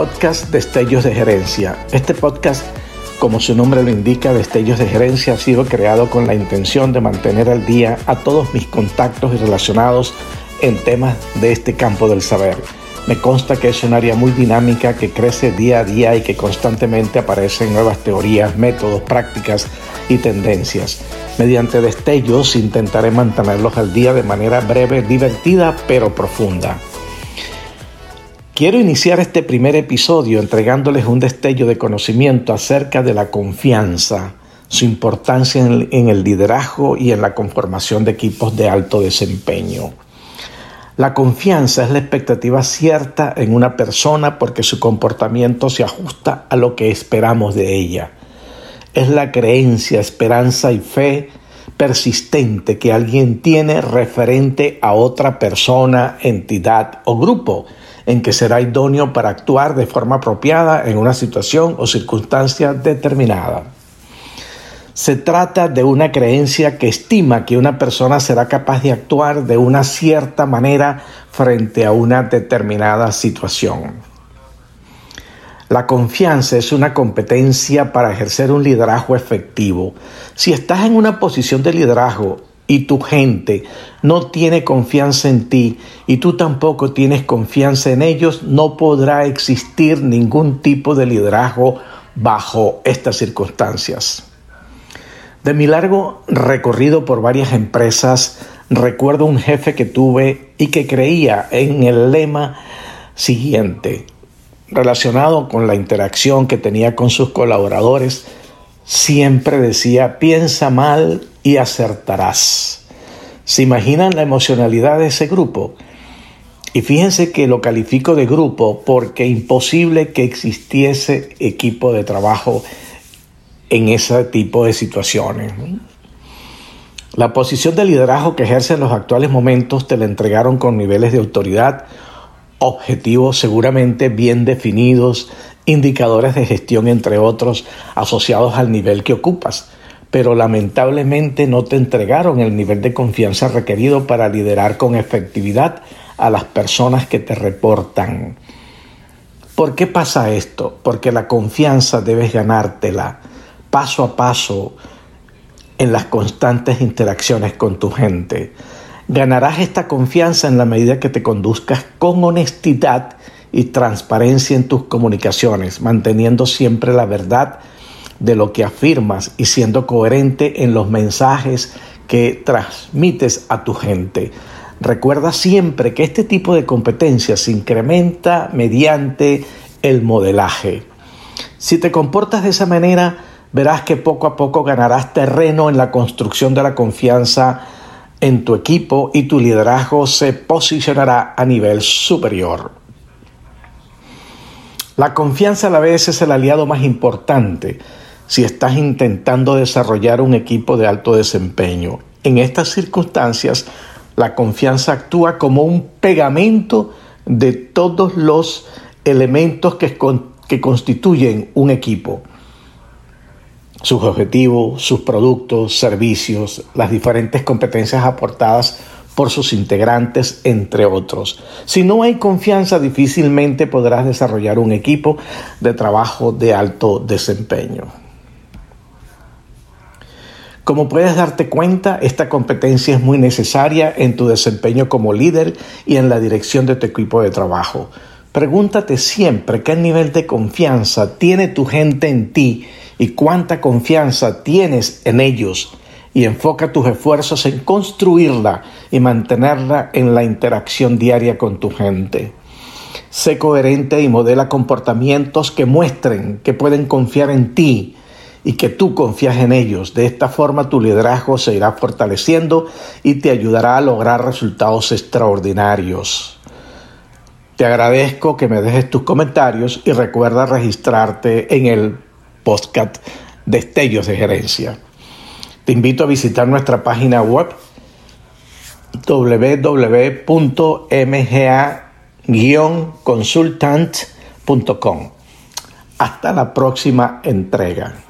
podcast Destellos de Gerencia. Este podcast, como su nombre lo indica, Destellos de Gerencia, ha sido creado con la intención de mantener al día a todos mis contactos y relacionados en temas de este campo del saber. Me consta que es un área muy dinámica que crece día a día y que constantemente aparecen nuevas teorías, métodos, prácticas y tendencias. Mediante destellos intentaré mantenerlos al día de manera breve, divertida pero profunda. Quiero iniciar este primer episodio entregándoles un destello de conocimiento acerca de la confianza, su importancia en el, liderazgo y en la conformación de equipos de alto desempeño. La confianza es la expectativa cierta en una persona porque su comportamiento se ajusta a lo que esperamos de ella. Es la creencia, esperanza y fe persistente que alguien tiene referente a otra persona, entidad o grupo en que será idóneo para actuar de forma apropiada en una situación o circunstancia determinada. Se trata de una creencia que estima que una persona será capaz de actuar de una cierta manera frente a una determinada situación. La confianza es una competencia para ejercer un liderazgo efectivo. Si estás en una posición de liderazgo y tu gente no tiene confianza en ti y tú tampoco tienes confianza en ellos, no podrá existir ningún tipo de liderazgo bajo estas circunstancias. De mi largo recorrido por varias empresas, recuerdo un jefe que tuve y que creía en el lema siguiente, relacionado con la interacción que tenía con sus colaboradores, siempre decía, piensa mal y acertarás. ¿Se imaginan la emocionalidad de ese grupo? Y fíjense que lo califico de grupo porque imposible que existiese equipo de trabajo en ese tipo de situaciones. La posición de liderazgo que ejerce en los actuales momentos te la entregaron con niveles de autoridad, objetivos seguramente bien definidos, indicadores de gestión, entre otros, asociados al nivel que ocupas pero lamentablemente no te entregaron el nivel de confianza requerido para liderar con efectividad a las personas que te reportan. ¿Por qué pasa esto? Porque la confianza debes ganártela paso a paso en las constantes interacciones con tu gente. Ganarás esta confianza en la medida que te conduzcas con honestidad y transparencia en tus comunicaciones, manteniendo siempre la verdad de lo que afirmas y siendo coherente en los mensajes que transmites a tu gente. Recuerda siempre que este tipo de competencia se incrementa mediante el modelaje. Si te comportas de esa manera, verás que poco a poco ganarás terreno en la construcción de la confianza en tu equipo y tu liderazgo se posicionará a nivel superior. La confianza a la vez es el aliado más importante si estás intentando desarrollar un equipo de alto desempeño. En estas circunstancias, la confianza actúa como un pegamento de todos los elementos que, constituyen un equipo. Sus objetivos, sus productos, servicios, las diferentes competencias aportadas por sus integrantes, entre otros. Si no hay confianza, difícilmente podrás desarrollar un equipo de trabajo de alto desempeño. Como puedes darte cuenta, esta competencia es muy necesaria en tu desempeño como líder y en la dirección de tu equipo de trabajo. Pregúntate siempre qué nivel de confianza tiene tu gente en ti y cuánta confianza tienes en ellos y enfoca tus esfuerzos en construirla y mantenerla en la interacción diaria con tu gente. Sé coherente y modela comportamientos que muestren que pueden confiar en ti y que tú confías en ellos. De esta forma tu liderazgo se irá fortaleciendo y te ayudará a lograr resultados extraordinarios. Te agradezco que me dejes tus comentarios y recuerda registrarte en el podcast Destellos de Gerencia. Te invito a visitar nuestra página web www.mga-consultant.com. Hasta la próxima entrega.